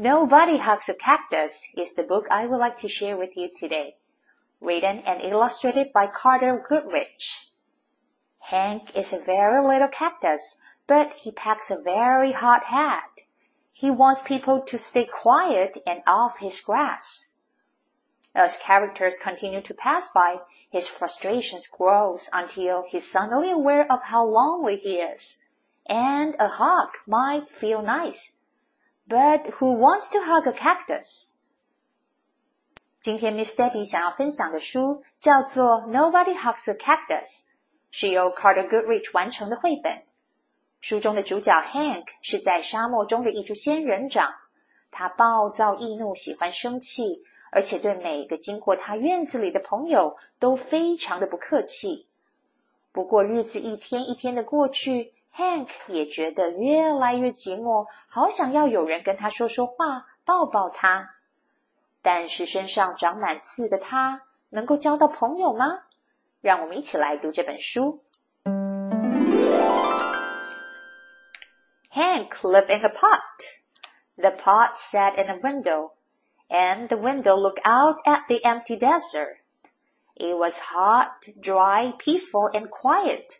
Nobody Hugs a Cactus is the book I would like to share with you today. Written and illustrated by Carter Goodrich. Hank is a very little cactus, but he packs a very hot hat. He wants people to stay quiet and off his grass. As characters continue to pass by, his frustrations grows until he's suddenly aware of how lonely he is. And a hug might feel nice. But who wants to hug a cactus? 今天 Miss Debbie 想要分享的书叫做《Nobody Hugs a Cactus》，是由 Carter Goodrich 完成的绘本。书中的主角 Hank 是在沙漠中的一株仙人掌，他暴躁易怒，喜欢生气，而且对每个经过他院子里的朋友都非常的不客气。不过日子一天一天的过去。Hank 也觉得越来越寂寞，好想要有人跟他说说话，抱抱他。但是身上长满刺的他，能够交到朋友吗？让我们一起来读这本书。Hank lived in a pot. The pot sat in a window, and the window looked out at the empty desert. It was hot, dry, peaceful, and quiet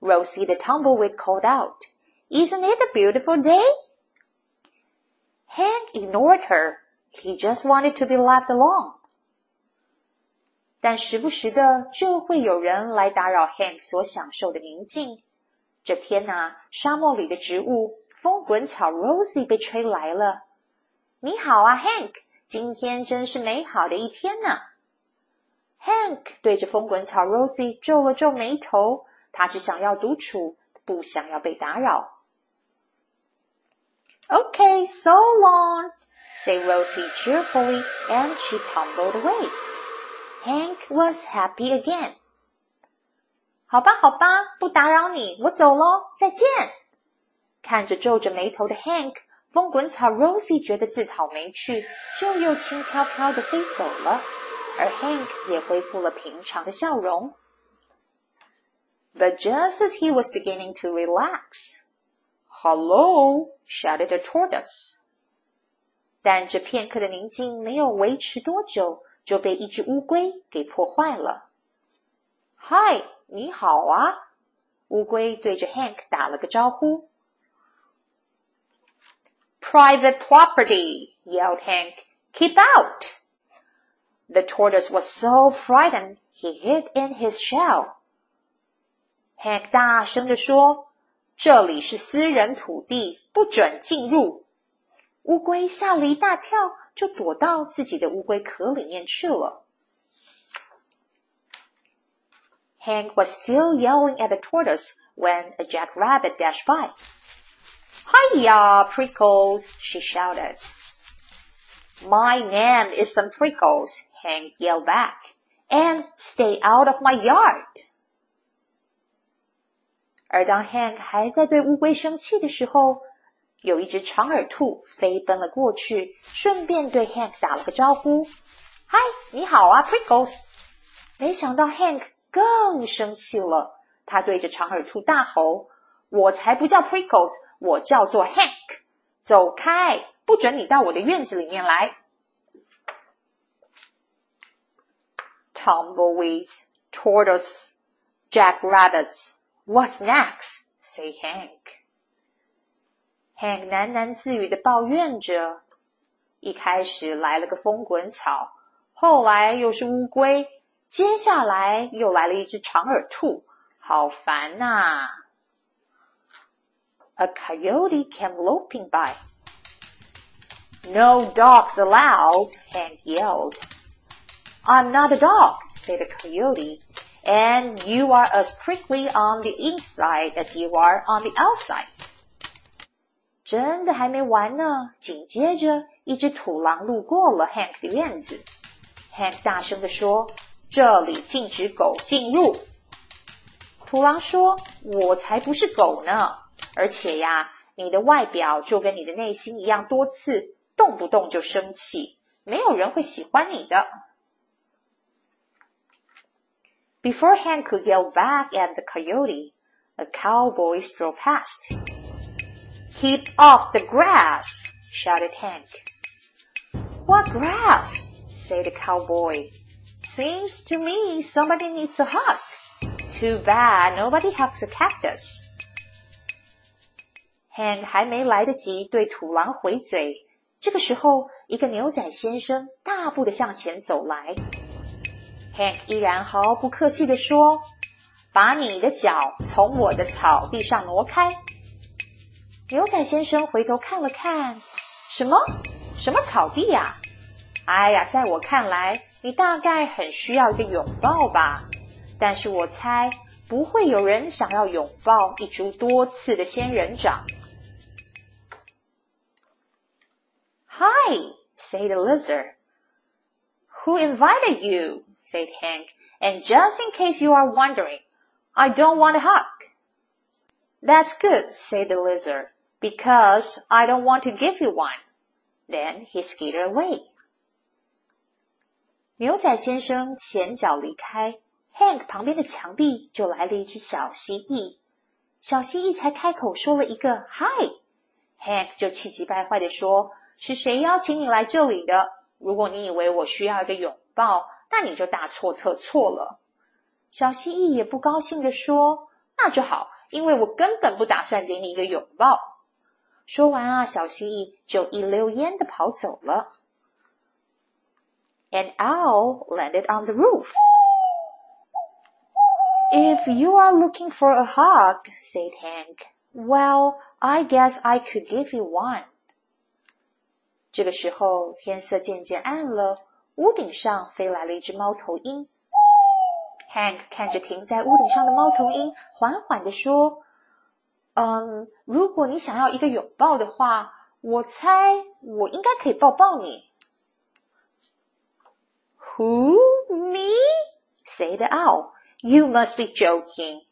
Rosie the tumbleweed called out. Isn't it a beautiful day? Hank ignored her. He just wanted to be left alone. 但时不时的就会有人来打扰 Hank 所享受的宁静。这天呐、啊，沙漠里的植物风滚草 Rosie 被吹来了。你好啊，Hank，今天真是美好的一天呢。Hank 对着风滚草 Rosie 皱了皱眉头。 他只想要独处，不想要被打扰。Okay, so long, said Rosie cheerfully, and she tumbled away. Hank was happy again. 好吧，好吧，不打扰你，我走喽，再见。看着皱着眉头的 Hank，风滚草 Rosie 觉得自讨没趣，就又轻飘飘的飞走了，而 Hank 也恢复了平常的笑容。but just as he was beginning to relax, "Hello!" shouted a tortoise. 但这片刻的宁静没有维持多久，就被一只乌龟给破坏了。嗨，你好啊！乌龟对着 Hank 打了个招呼。Private property! yelled Hank. Keep out! The tortoise was so frightened he hid in his shell. Hank 大声地说：“这里是私人土地，不准进入。”乌龟吓了一大跳，就躲到自己的乌龟壳里面去了。Hank was still yelling at the tortoise when a jackrabbit dashed by. "Hiya, Prickles!" she shouted. "My name isn't Prickles," Hank yelled back, "and stay out of my yard." 而当 Hank 还在对乌龟生气的时候，有一只长耳兔飞奔了过去，顺便对 Hank 打了个招呼：“嗨，你好啊，Prickles！” 没想到 Hank 更生气了，他对着长耳兔大吼：“我才不叫 Prickles，我叫做 Hank！走开，不准你到我的院子里面来！”Tumbleweeds, tortoise, jackrabbits. What's next? Say Hank. Hank 喃喃自语的抱怨着。 一开始来了个风滚草，后来又是乌龟，接下来又来了一只长耳兔，好烦呐！A coyote came loping by. No dogs allowed, Hank yelled. I'm not a dog, said the coyote, And you are as prickly on the inside as you are on the outside. 真的还没完呢，紧接着一只土狼路过了 Hank 的院子。Hank 大声地说：“这里禁止狗进入。”土狼说：“我才不是狗呢！而且呀，你的外表就跟你的内心一样多刺。”动不动就生气，没有人会喜欢你的。Before Hank could yell back at the coyote, a cowboy strode past. Keep off the grass! shouted Hank. What grass? said the cowboy. Seems to me somebody needs a hug. Too bad nobody hugs a cactus. Hank 还没来得及对土狼回嘴，这个时候，一个牛仔先生大步的向前走来。 Hank 依然毫不客气的说：“把你的脚从我的草地上挪开。”牛仔先生回头看了看，什么？什么草地呀？哎呀，在我看来，你大概很需要一个拥抱吧。但是我猜，不会有人想要拥抱一株多刺的仙人掌。Hi, said the lizard. Who invited you? said Hank. And just in case you are wondering, I don't want a hug. That's good, said the lizard, because I don't want to give you one. Then he skidded away. 牛仔先生前脚离开，Hank 旁边的墙壁就来了一只小蜥蜴。小蜥蜴才开口说了一个 “Hi”，Hank 就气急败坏的说是谁邀请你来这里的？ 如果你以为我需要一个拥抱，那你就大错特错了。小蜥蜴也不高兴的说：“那就好，因为我根本不打算给你一个拥抱。”说完啊，小蜥蜴就一溜烟的跑走了。An owl landed on the roof. If you are looking for a hug, said Hank, well, I guess I could give you one. 这个时候，天色渐渐暗了，屋顶上飞来了一只猫头鹰。Hank 看着停在屋顶上的猫头鹰，缓缓地说：“嗯，如果你想要一个拥抱的话，我猜我应该可以抱抱你。” Who me? said the owl. You must be joking.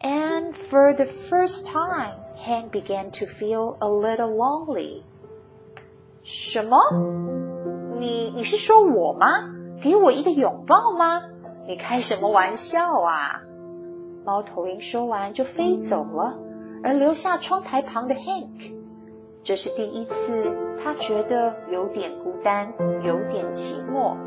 And for the first time, Hank began to feel a little lonely. 什么？你你是说我吗？给我一个拥抱吗？你开什么玩笑啊？猫头鹰说完就飞走了，而留下窗台旁的 Hank。这是第一次，他觉得有点孤单，有点寂寞。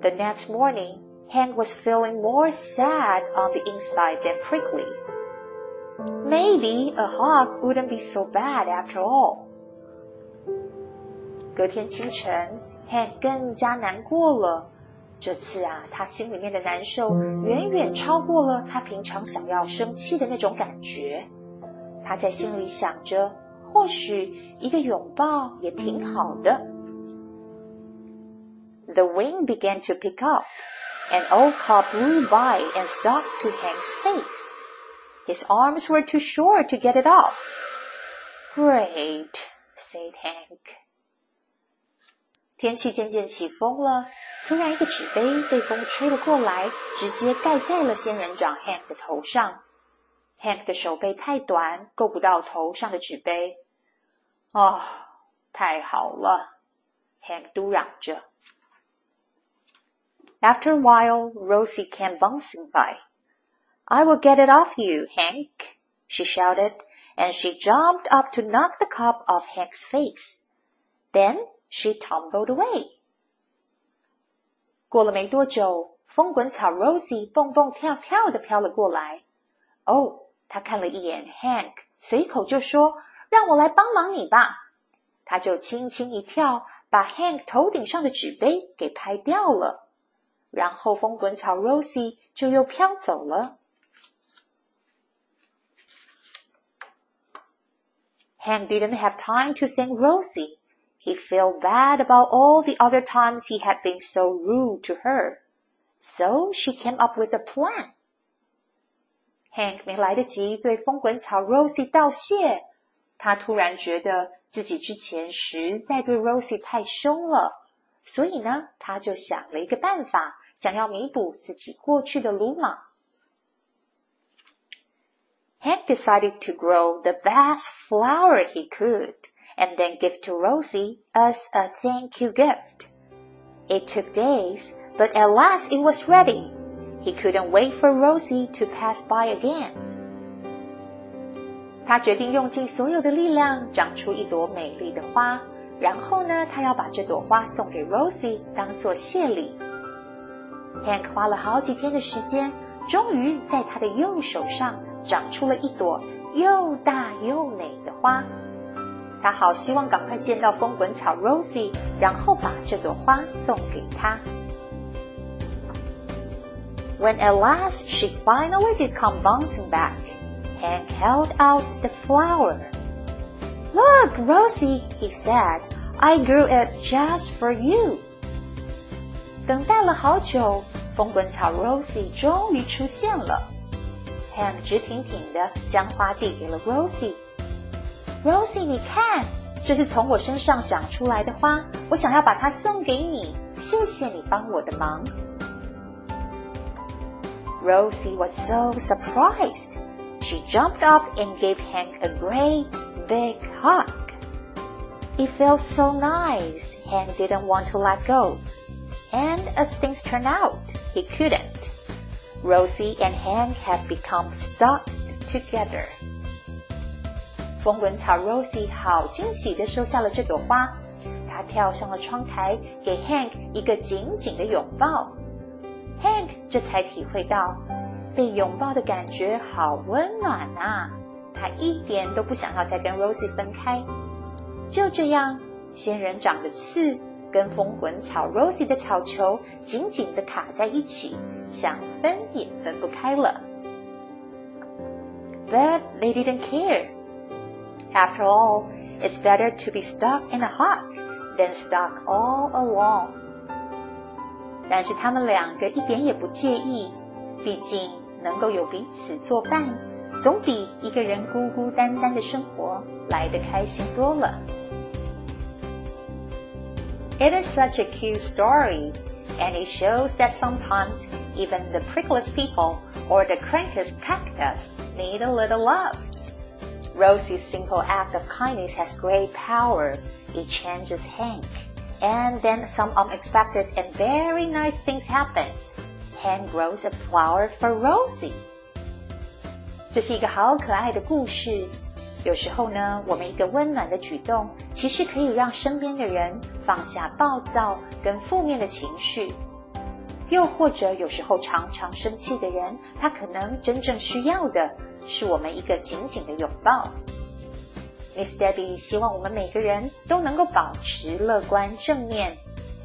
The next morning, Hank was feeling more sad on the inside than prickly. Maybe a hawk wouldn't be so bad after all. 隔天清晨，Hank 更加难过了。这次啊，他心里面的难受远远超过了他平常想要生气的那种感觉。他在心里想着，或许一个拥抱也挺好的。The wind began to pick up, and old car blew by and stuck to Hank's face. His arms were too short to get it off. Great, said Hank. 天气渐渐起风了，突然一个纸杯被风吹了过来，直接盖在了仙人掌 Hank 的头上。Hank 的手背太短，够不到头上的纸杯。哦，太好了，Hank 嘟嚷着。After a while, Rosie came bouncing by. I will get it off you, Hank, she shouted, and she jumped up to knock the cup off Hank's face. Then she tumbled away. 过了没多久，风滚草 Rosie 蹦蹦跳跳的飘了过来。哦，她看了一眼 Hank，随口就说 让我来帮忙你吧。他就轻轻一跳，把 Hank 头顶上的纸杯给拍掉了。然后风滚草 Rosie 就又飘走了。 Hank didn't have time to thank Rosie. He felt bad about all the other times he had been so rude to her. So she came up with a plan. Hank 没来得及对风滚草 Rosie 道谢，他突然觉得自己之前实在对 Rosie 太凶了，所以呢，他就想了一个办法，想要弥补自己过去的鲁莽。 Hank decided to grow the best flower he could and then give to Rosie as a thank you gift. It took days, but at last it was ready. He couldn't wait for Rosie to pass by again. 他决定用尽所有的力量长出一朵美丽的花，然后呢，他要把这朵花送给 Rosie 当做谢礼。Hank 花了好几天的时间，终于在他的右手上 长出了一朵又大又美的花。他好希望赶快见到风滚草 Rosie，然后把这朵花送给他。When at last she finally did come bouncing back, Hank held out the flower. Look, Rosie, he said, I grew it just for you. 等待了好久，风滚草 Rosie 终于出现了。 Hank 直挺挺的将花递给了 Rosie。Rosie，你看，这是从我身上长出来的花，我想要把它送给你，谢谢你帮我的忙。Rosie was so surprised. She jumped up and gave Hank a great big hug. It felt so nice, Hank didn't want to let go. And as things turned out, he couldn't. Rosie and Hank have become stuck together. 风滚草 Rosie 好惊喜的收下了这朵花，她跳上了窗台，给 Hank 一个紧紧的拥抱。Hank 这才体会到被拥抱的感觉好温暖啊！他一点都不想要再跟 Rosie 分开。就这样，仙人掌的刺跟风滚草 Rosie 的草球紧紧的卡在一起，想分也分不开了。But they didn't care. After all, it's better to be stuck in a hut than stuck all alone. 但是他们两个一点也不介意，毕竟能够有彼此作伴，总比一个人孤孤单单的生活来得开心多了。It is such a cute story, and it shows that sometimes even the prickliest people or the crankiest cactus need a little love. Rosie's simple act of kindness has great power. It changes Hank. And then some unexpected and very nice things happen. Hank grows a flower for Rosie. 这是一个好可爱的故事。 有时候呢，我们一个温暖的举动，其实可以让身边的人放下暴躁跟负面的情绪。又或者，有时候常常生气的人，他可能真正需要的是我们一个紧紧的拥抱。Miss Debbie 希望我们每个人都能够保持乐观正面，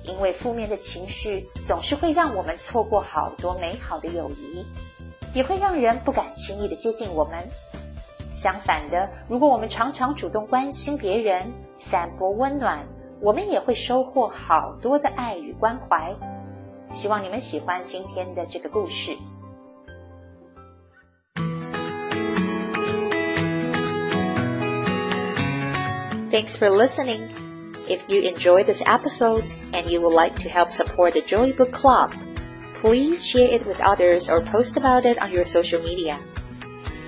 因为负面的情绪总是会让我们错过好多美好的友谊，也会让人不敢轻易的接近我们。相反的，如果我们常常主动关心别人，散播温暖，我们也会收获好多的爱与关怀。希望你们喜欢今天的这个故事。Thanks for listening. If you enjoyed this episode and you would like to help support the Joy Book Club, please share it with others or post about it on your social media.